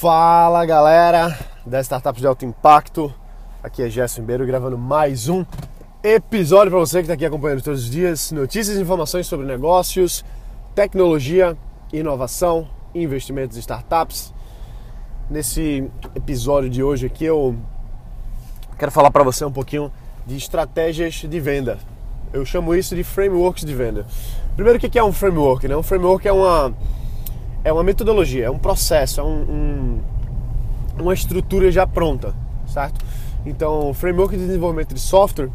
Fala galera das startups de alto impacto, aqui é Gerson Ribeiro gravando mais um episódio para você que está aqui acompanhando todos os dias notícias e informações sobre negócios, tecnologia, inovação, investimentos em startups. Nesse episódio de hoje aqui eu quero falar para você um pouquinho de estratégias de venda. Eu chamo isso de frameworks de venda. Primeiro, o que é um framework? Né? Um framework é uma é uma metodologia, é um processo, é um, um, uma estrutura já pronta, certo? Então, framework de desenvolvimento de software,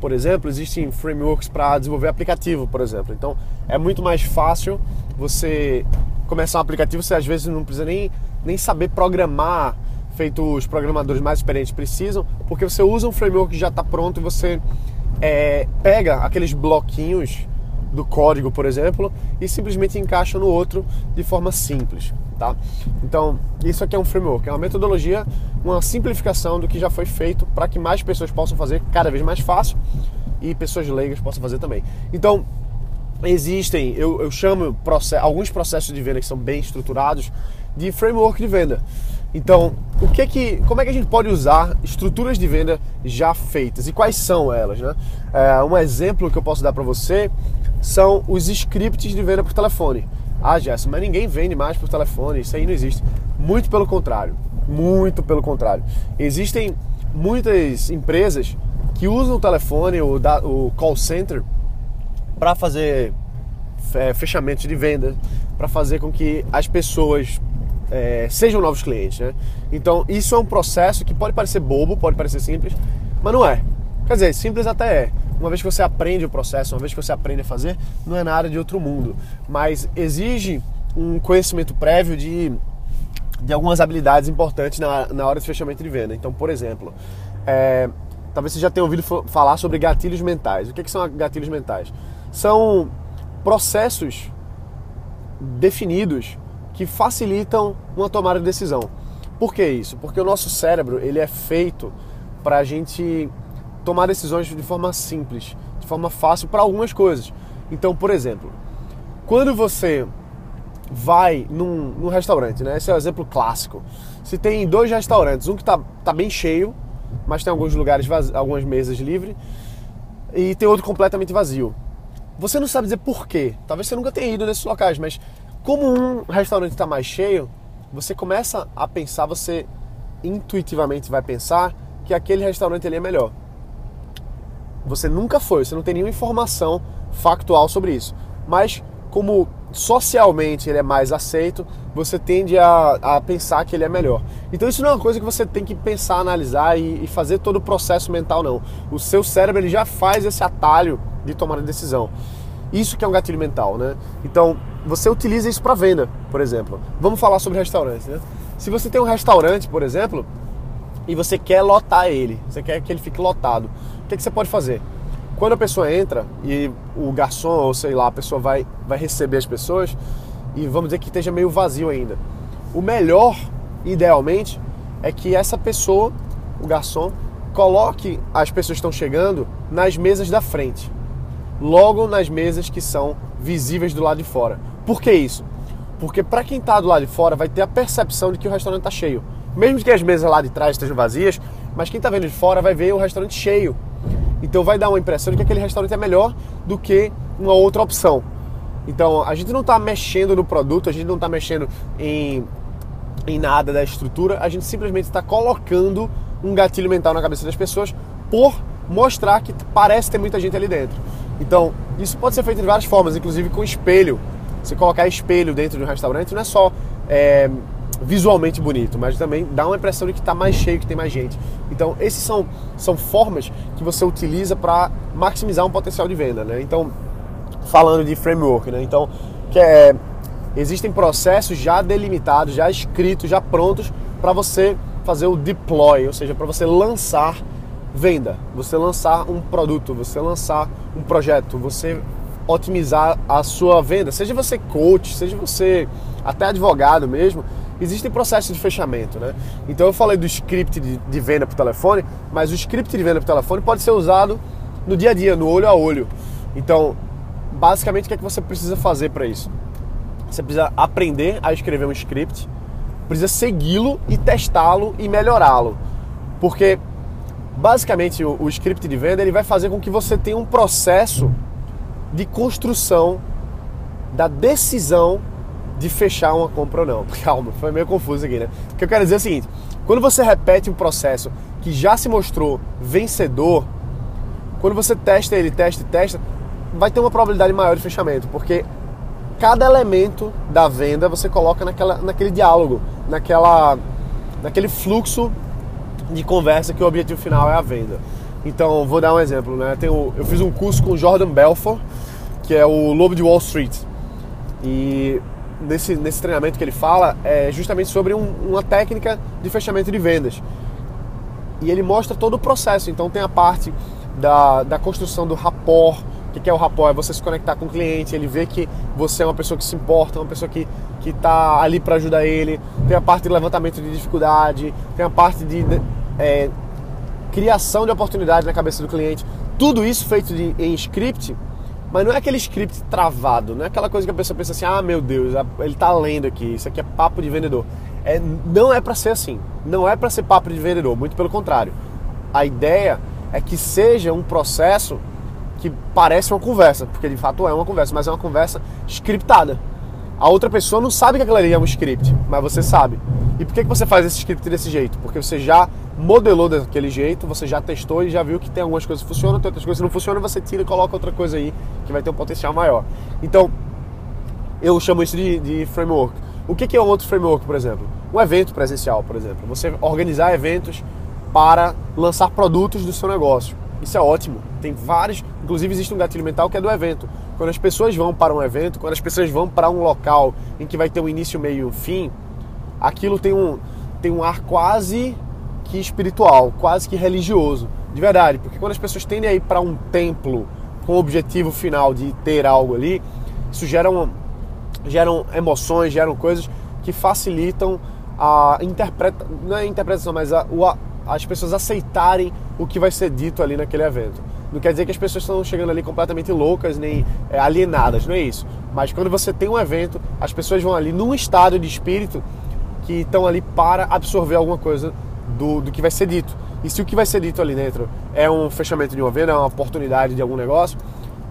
por exemplo, existem frameworks para desenvolver aplicativo, por exemplo. Então, é muito mais fácil você começar um aplicativo, você às vezes não precisa nem, nem saber programar, feito os programadores mais experientes precisam, porque você usa um framework que já está pronto e você é, pega aqueles bloquinhos do código, por exemplo, e simplesmente encaixa no outro de forma simples, tá? Então, isso aqui é um framework, é uma metodologia, uma simplificação do que já foi feito para que mais pessoas possam fazer cada vez mais fácil e pessoas leigas possam fazer também. Então, existem, eu, eu chamo process, alguns processos de venda que são bem estruturados de framework de venda. Então, o que que, como é que a gente pode usar estruturas de venda já feitas e quais são elas, né? É, um exemplo que eu posso dar para você são os scripts de venda por telefone. Ah, Jess, mas ninguém vende mais por telefone, isso aí não existe. Muito pelo contrário, muito pelo contrário. Existem muitas empresas que usam o telefone, o, o call center, para fazer é, fechamentos de venda, para fazer com que as pessoas é, sejam novos clientes. Né? Então, isso é um processo que pode parecer bobo, pode parecer simples, mas não é. Quer dizer, simples até é. Uma vez que você aprende o processo, uma vez que você aprende a fazer, não é nada de outro mundo. Mas exige um conhecimento prévio de, de algumas habilidades importantes na, na hora de fechamento de venda. Então, por exemplo, é, talvez você já tenha ouvido falar sobre gatilhos mentais. O que, que são gatilhos mentais? São processos definidos que facilitam uma tomada de decisão. Por que isso? Porque o nosso cérebro ele é feito para a gente tomar decisões de forma simples, de forma fácil para algumas coisas. Então, por exemplo, quando você vai num, num, restaurante, né? Esse é o um exemplo clássico. Se tem dois restaurantes, um que está tá bem cheio, mas tem alguns lugares, algumas mesas livres, e tem outro completamente vazio. Você não sabe dizer por quê. Talvez você nunca tenha ido nesses locais, mas como um restaurante está mais cheio, você começa a pensar, você intuitivamente vai pensar que aquele restaurante ali é melhor. Você nunca foi, você não tem nenhuma informação factual sobre isso. Mas como socialmente ele é mais aceito, você tende a, a, pensar que ele é melhor. Então isso não é uma coisa que você tem que pensar, analisar e, e, fazer todo o processo mental, não. O seu cérebro ele já faz esse atalho de tomar a decisão. Isso que é um gatilho mental, né? Então você utiliza isso para venda, por exemplo. Vamos falar sobre restaurantes, né? Se você tem um restaurante, por exemplo, e você quer lotar ele, você quer que ele fique lotado, o que, que você pode fazer? Quando a pessoa entra e o garçom, ou sei lá, a pessoa vai, vai receber as pessoas e vamos dizer que esteja meio vazio ainda. O melhor, idealmente, é que essa pessoa, o garçom, coloque as pessoas que estão chegando nas mesas da frente, logo nas mesas que são visíveis do lado de fora. Por que isso? Porque para quem está do lado de fora vai ter a percepção de que o restaurante está cheio. Mesmo que as mesas lá de trás estejam vazias, mas quem está vendo de fora vai ver o restaurante cheio. Então vai dar uma impressão de que aquele restaurante é melhor do que uma outra opção. Então a gente não está mexendo no produto, a gente não está mexendo em, em nada da estrutura, a gente simplesmente está colocando um gatilho mental na cabeça das pessoas por mostrar que parece ter muita gente ali dentro. Então isso pode ser feito de várias formas, inclusive com espelho. Você colocar espelho dentro de um restaurante não é só é, visualmente bonito, mas também dá uma impressão de que está mais cheio, que tem mais gente. Então, esses são, são formas que você utiliza para maximizar um potencial de venda, né? Então, falando de framework, né? Então, que é, existem processos já delimitados, já escritos, já prontos para você fazer o deploy, ou seja, para você lançar venda, você lançar um produto, você lançar um projeto, você otimizar a sua venda, seja você coach, seja você até advogado mesmo, existem processos de fechamento, né? Então eu falei do script de, de venda por telefone, mas o script de venda por telefone pode ser usado no dia a dia, no olho a olho. Então, basicamente, o que é que você precisa fazer para isso? Você precisa aprender a escrever um script precisa segui-lo e testá-lo e melhorá-lo. Porque basicamente o, o, script de venda ele vai fazer com que você tenha um processo de construção da decisão de fechar uma compra ou não. Calma, foi meio confuso aqui, né? O que eu quero dizer é o seguinte: quando você repete um processo que já se mostrou vencedor, quando você testa ele, testa e testa, vai ter uma probabilidade maior de fechamento, porque cada elemento da venda você coloca naquela, naquele diálogo, naquela, naquele fluxo de conversa que o objetivo final é a venda. Então, vou dar um exemplo, né? Eu fiz um curso com o Jordan Belfort, que é o Lobo de Wall Street. E nesse, nesse treinamento que ele fala é justamente sobre um, uma técnica de fechamento de vendas. E ele mostra todo o processo. Então tem a parte da, da construção do rapport. O que é o rapport? É você se conectar com o cliente, ele vê que você é uma pessoa que se importa, uma pessoa que está ali para ajudar ele. Tem a parte de levantamento de dificuldade, tem a parte de é, criação de oportunidade na cabeça do cliente. Tudo isso feito de, em script, mas não é aquele script travado, não é aquela coisa que a pessoa pensa assim, ah meu Deus, ele está lendo aqui, isso aqui é papo de vendedor. É, não é para ser assim, não é para ser papo de vendedor, muito pelo contrário. A ideia é que seja um processo que parece uma conversa, porque de fato é uma conversa, mas é uma conversa scriptada. A outra pessoa não sabe que aquilo ali é um script, mas você sabe. E por que, que você faz esse script desse jeito? Porque você já modelou daquele jeito, você já testou e já viu que tem algumas coisas que funcionam, tem outras coisas que não funcionam, você tira e coloca outra coisa aí que vai ter um potencial maior. Então, eu chamo isso de, de framework. O que, que é um outro framework, por exemplo? Um evento presencial, por exemplo. Você organizar eventos para lançar produtos do seu negócio. Isso é ótimo. Tem vários, inclusive existe um gatilho mental que é do evento. Quando as pessoas vão para um evento, quando as pessoas vão para um local em que vai ter um início, meio e um fim, aquilo tem um, tem um ar quase que espiritual, quase que religioso. De verdade, porque quando as pessoas tendem a ir para um templo com o objetivo final de ter algo ali, isso gera uma, geram emoções, geram coisas que facilitam a interpreta, não é a interpretação, mas a, a, as pessoas aceitarem o que vai ser dito ali naquele evento. Não quer dizer que as pessoas estão chegando ali completamente loucas nem é, alienadas, não é isso. Mas quando você tem um evento, as pessoas vão ali num estado de espírito que estão ali para absorver alguma coisa do, do que vai ser dito. E se o que vai ser dito ali dentro é um fechamento de uma venda, é uma oportunidade de algum negócio,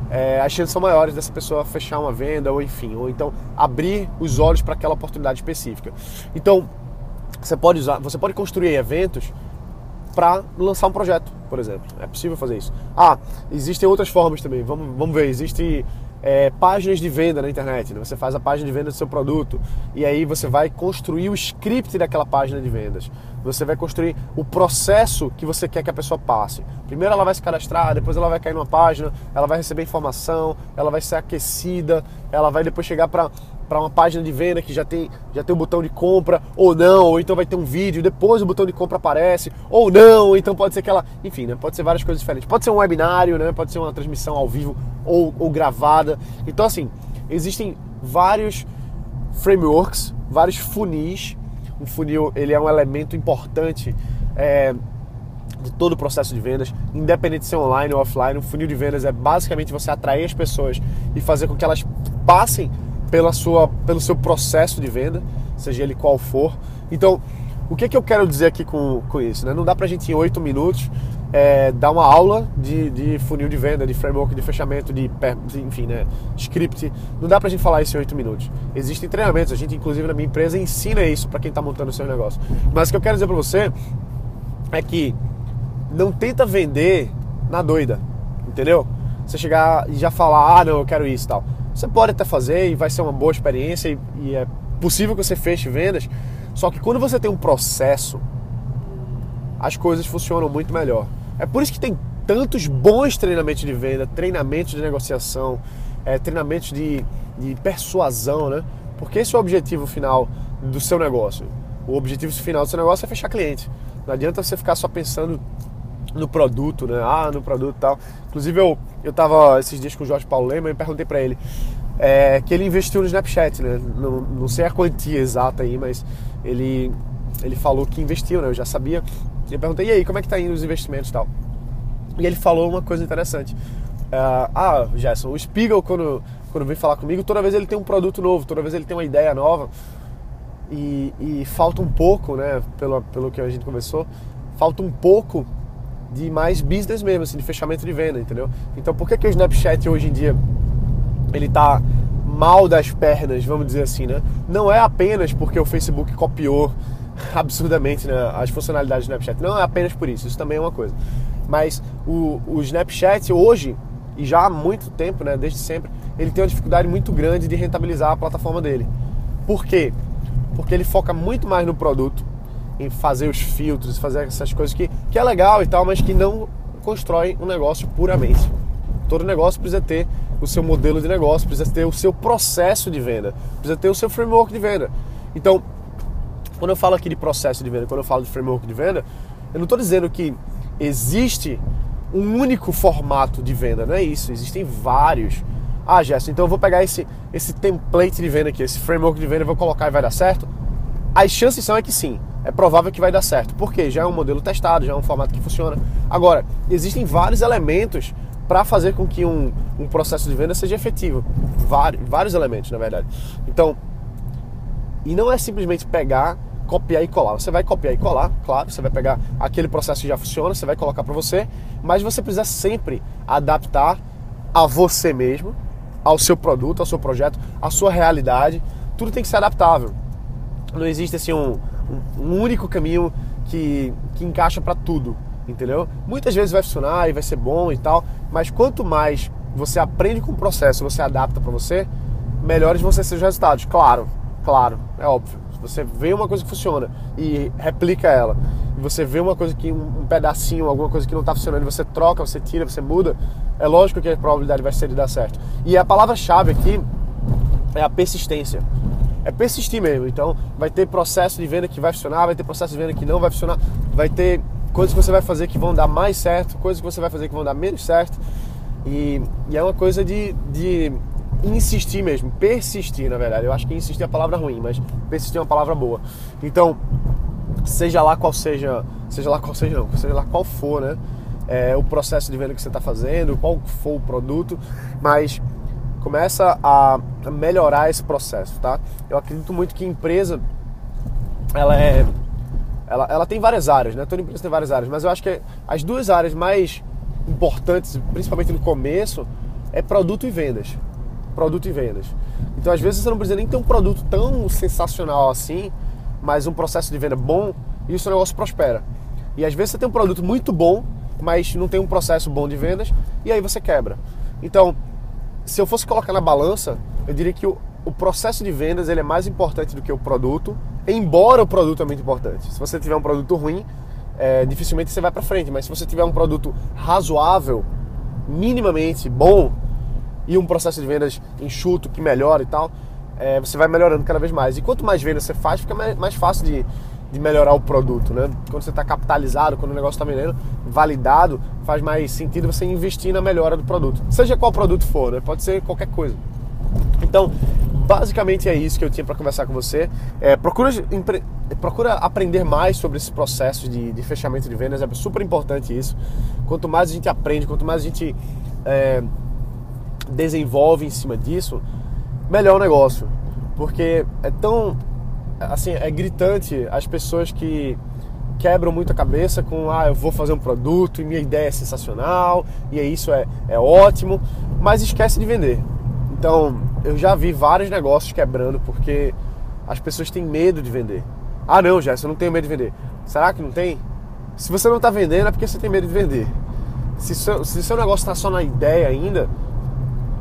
é, as chances são maiores dessa pessoa fechar uma venda ou enfim, ou então abrir os olhos para aquela oportunidade específica. Então, você pode usar, você pode construir eventos para lançar um projeto, por exemplo. É possível fazer isso. Ah, existem outras formas também. Vamos, vamos ver. Existe é, páginas de venda na internet. Né? Você faz a página de venda do seu produto e aí você vai construir o script daquela página de vendas. Você vai construir o processo que você quer que a pessoa passe. Primeiro ela vai se cadastrar, depois ela vai cair numa página, ela vai receber informação, ela vai ser aquecida, ela vai depois chegar para para uma página de venda que já tem, já tem o um botão de compra, ou não, ou então vai ter um vídeo, depois o botão de compra aparece, ou não, ou então pode ser aquela. Enfim, né? Pode ser várias coisas diferentes. Pode ser um webinário, né? Pode ser uma transmissão ao vivo ou, ou gravada. Então, assim, existem vários frameworks, vários funis. Um funil ele é um elemento importante é, de todo o processo de vendas, independente de ser online ou offline. Um funil de vendas é basicamente você atrair as pessoas e fazer com que elas passem pela sua, pelo seu processo de venda, seja ele qual for. Então, o que, que eu quero dizer aqui com, com isso? Né? Não dá pra gente em oito minutos é, dar uma aula de, de, funil de venda, de framework de fechamento, de, de, enfim, né, script. Não dá pra gente falar isso em oito minutos. Existem treinamentos, a gente inclusive na minha empresa ensina isso para quem está montando o seu negócio. Mas o que eu quero dizer para você é que não tenta vender na doida, entendeu? Você chegar e já falar, ah, não, eu quero isso e tal. Você pode até fazer e vai ser uma boa experiência e, e é possível que você feche vendas, só que quando você tem um processo, as coisas funcionam muito melhor. É por isso que tem tantos bons treinamentos de venda, treinamentos de negociação, é, treinamentos de, de persuasão, né? Porque esse é o objetivo final do seu negócio. O objetivo final do seu negócio é fechar cliente. Não adianta você ficar só pensando no produto, né? Ah, no produto e tal. Inclusive eu, eu tava esses dias com o Jorge Paulo Lema e perguntei para ele é, que ele investiu no Snapchat, né? Não, não sei a quantia exata aí, mas ele, ele falou que investiu, né? Eu já sabia. E eu perguntei, e aí, como é que tá indo os investimentos e tal? E ele falou uma coisa interessante. Uh, ah, Gerson, o Spiegel, quando, quando vem falar comigo, toda vez ele tem um produto novo, toda vez ele tem uma ideia nova. e, e falta um pouco, né, pelo, pelo que a gente conversou, falta um pouco de mais business mesmo, assim, de fechamento de venda, entendeu? Então por que, que o Snapchat hoje em dia ele tá mal das pernas, vamos dizer assim, né? Não é apenas porque o Facebook copiou absurdamente né, as funcionalidades do Snapchat, não é apenas por isso, isso também é uma coisa. Mas o, o Snapchat hoje, e já há muito tempo, né, desde sempre, ele tem uma dificuldade muito grande de rentabilizar a plataforma dele. Por quê? Porque ele foca muito mais no produto, em fazer os filtros, fazer essas coisas que, que é legal e tal, mas que não constrói um negócio puramente. Todo negócio precisa ter o seu modelo de negócio, precisa ter o seu processo de venda, precisa ter o seu framework de venda. Então, quando eu falo aqui de processo de venda, quando eu falo de framework de venda, eu não estou dizendo que existe um único formato de venda, não é isso. Existem vários. Ah, Gerson, então eu vou pegar esse, esse template de venda aqui, esse framework de venda, vou colocar e vai dar certo? As chances são é que sim é provável que vai dar certo. Porque já é um modelo testado, já é um formato que funciona. Agora, existem vários elementos para fazer com que um, um, processo de venda seja efetivo. Vários, vários elementos, na verdade. Então, e não é simplesmente pegar, copiar e colar. Você vai copiar e colar, claro, você vai pegar aquele processo que já funciona, você vai colocar para você, mas você precisa sempre adaptar a você mesmo, ao seu produto, ao seu projeto, à sua realidade. Tudo tem que ser adaptável. Não existe assim um, um único caminho que, que encaixa para tudo, entendeu? Muitas vezes vai funcionar e vai ser bom e tal, mas quanto mais você aprende com o processo, você adapta para você, melhores vão ser seus resultados. Claro, claro, é óbvio. Se você vê uma coisa que funciona e replica ela, e você vê uma coisa que um, pedacinho, alguma coisa que não está funcionando, você troca, você tira, você muda, é lógico que a probabilidade vai ser de dar certo. E a palavra-chave aqui é a persistência é persistir mesmo. Então, vai ter processo de venda que vai funcionar, vai ter processo de venda que não vai funcionar, vai ter coisas que você vai fazer que vão dar mais certo, coisas que você vai fazer que vão dar menos certo. E, e é uma coisa de, de insistir mesmo, persistir, na verdade. Eu acho que insistir é a palavra ruim, mas persistir é uma palavra boa. Então, seja lá qual seja, seja lá qual seja, não, seja lá qual for, né? É, o processo de venda que você está fazendo, qual for o produto, mas começa a melhorar esse processo, tá? Eu acredito muito que empresa ela é ela, ela tem várias áreas, né? Toda empresa tem várias áreas, mas eu acho que as duas áreas mais importantes, principalmente no começo, é produto e vendas. Produto e vendas. Então, às vezes você não precisa nem ter um produto tão sensacional assim, mas um processo de venda bom e o seu negócio prospera. E às vezes você tem um produto muito bom, mas não tem um processo bom de vendas e aí você quebra. Então, se eu fosse colocar na balança, eu diria que o, o processo de vendas ele é mais importante do que o produto, embora o produto é muito importante. Se você tiver um produto ruim, é, dificilmente você vai para frente, mas se você tiver um produto razoável, minimamente bom e um processo de vendas enxuto que melhora e tal, é, você vai melhorando cada vez mais. E quanto mais vendas você faz, fica mais, mais fácil de, de melhorar o produto, né? Quando você está capitalizado, quando o negócio está vendendo, validado, faz mais sentido você investir na melhora do produto. Seja qual produto for, né? Pode ser qualquer coisa. Então, basicamente é isso que eu tinha para conversar com você. É, procura, procura aprender mais sobre esse processo de, de, fechamento de vendas, é super importante isso. Quanto mais a gente aprende, quanto mais a gente é, desenvolve em cima disso, melhor o negócio. Porque é tão assim, é gritante as pessoas que quebram muito a cabeça com ah, eu vou fazer um produto e minha ideia é sensacional e é isso é, é ótimo, mas esquece de vender. Então, eu já vi vários negócios quebrando porque as pessoas têm medo de vender. Ah, não, Jéssica, eu não tenho medo de vender. Será que não tem? Se você não está vendendo é porque você tem medo de vender. Se seu, se seu negócio está só na ideia ainda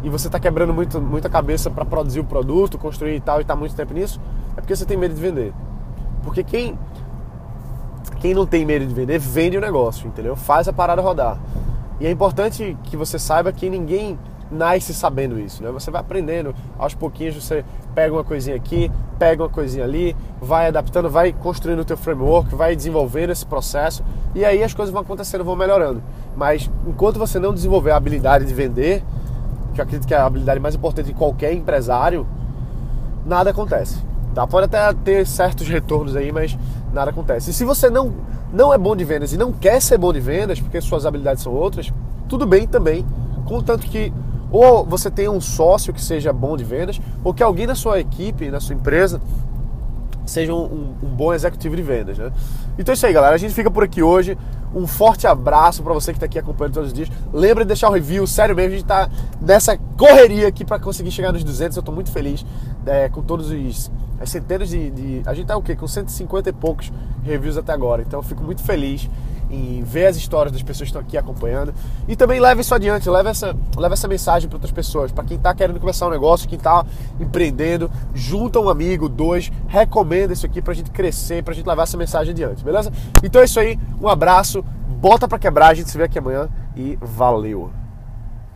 e você está quebrando muito, muita cabeça para produzir o produto, construir e tal e está muito tempo nisso, é porque você tem medo de vender. Porque quem quem não tem medo de vender, vende o negócio, entendeu? Faz a parada rodar. E é importante que você saiba que ninguém nasce sabendo isso, né? Você vai aprendendo aos pouquinhos, você pega uma coisinha aqui, pega uma coisinha ali, vai adaptando, vai construindo o teu framework, vai desenvolvendo esse processo e aí as coisas vão acontecendo, vão melhorando. Mas enquanto você não desenvolver a habilidade de vender, que eu acredito que é a habilidade mais importante de qualquer empresário, nada acontece. Tá? Pode até ter certos retornos aí, mas nada acontece. E se você não, não é bom de vendas e não quer ser bom de vendas, porque suas habilidades são outras, tudo bem também. Contanto que ou você tenha um sócio que seja bom de vendas, ou que alguém na sua equipe, na sua empresa, seja um, um, bom executivo de vendas, né? Então é isso aí, galera. A gente fica por aqui hoje. Um forte abraço para você que está aqui acompanhando todos os dias. Lembre de deixar o review, sério mesmo, a gente está nessa correria aqui para conseguir chegar nos 200. Eu estou muito feliz é, com todos os as centenas de, de, a gente tá o quê? Com 150 e poucos reviews até agora. Então eu fico muito feliz em ver as histórias das pessoas que estão aqui acompanhando. E também leve isso adiante, leve essa, leve essa mensagem para outras pessoas. Para quem está querendo começar um negócio, quem está empreendendo, junta um amigo, dois, recomenda isso aqui para a gente crescer, para a gente levar essa mensagem adiante, beleza? Então é isso aí, um abraço, bota para quebrar, a gente se vê aqui amanhã e valeu!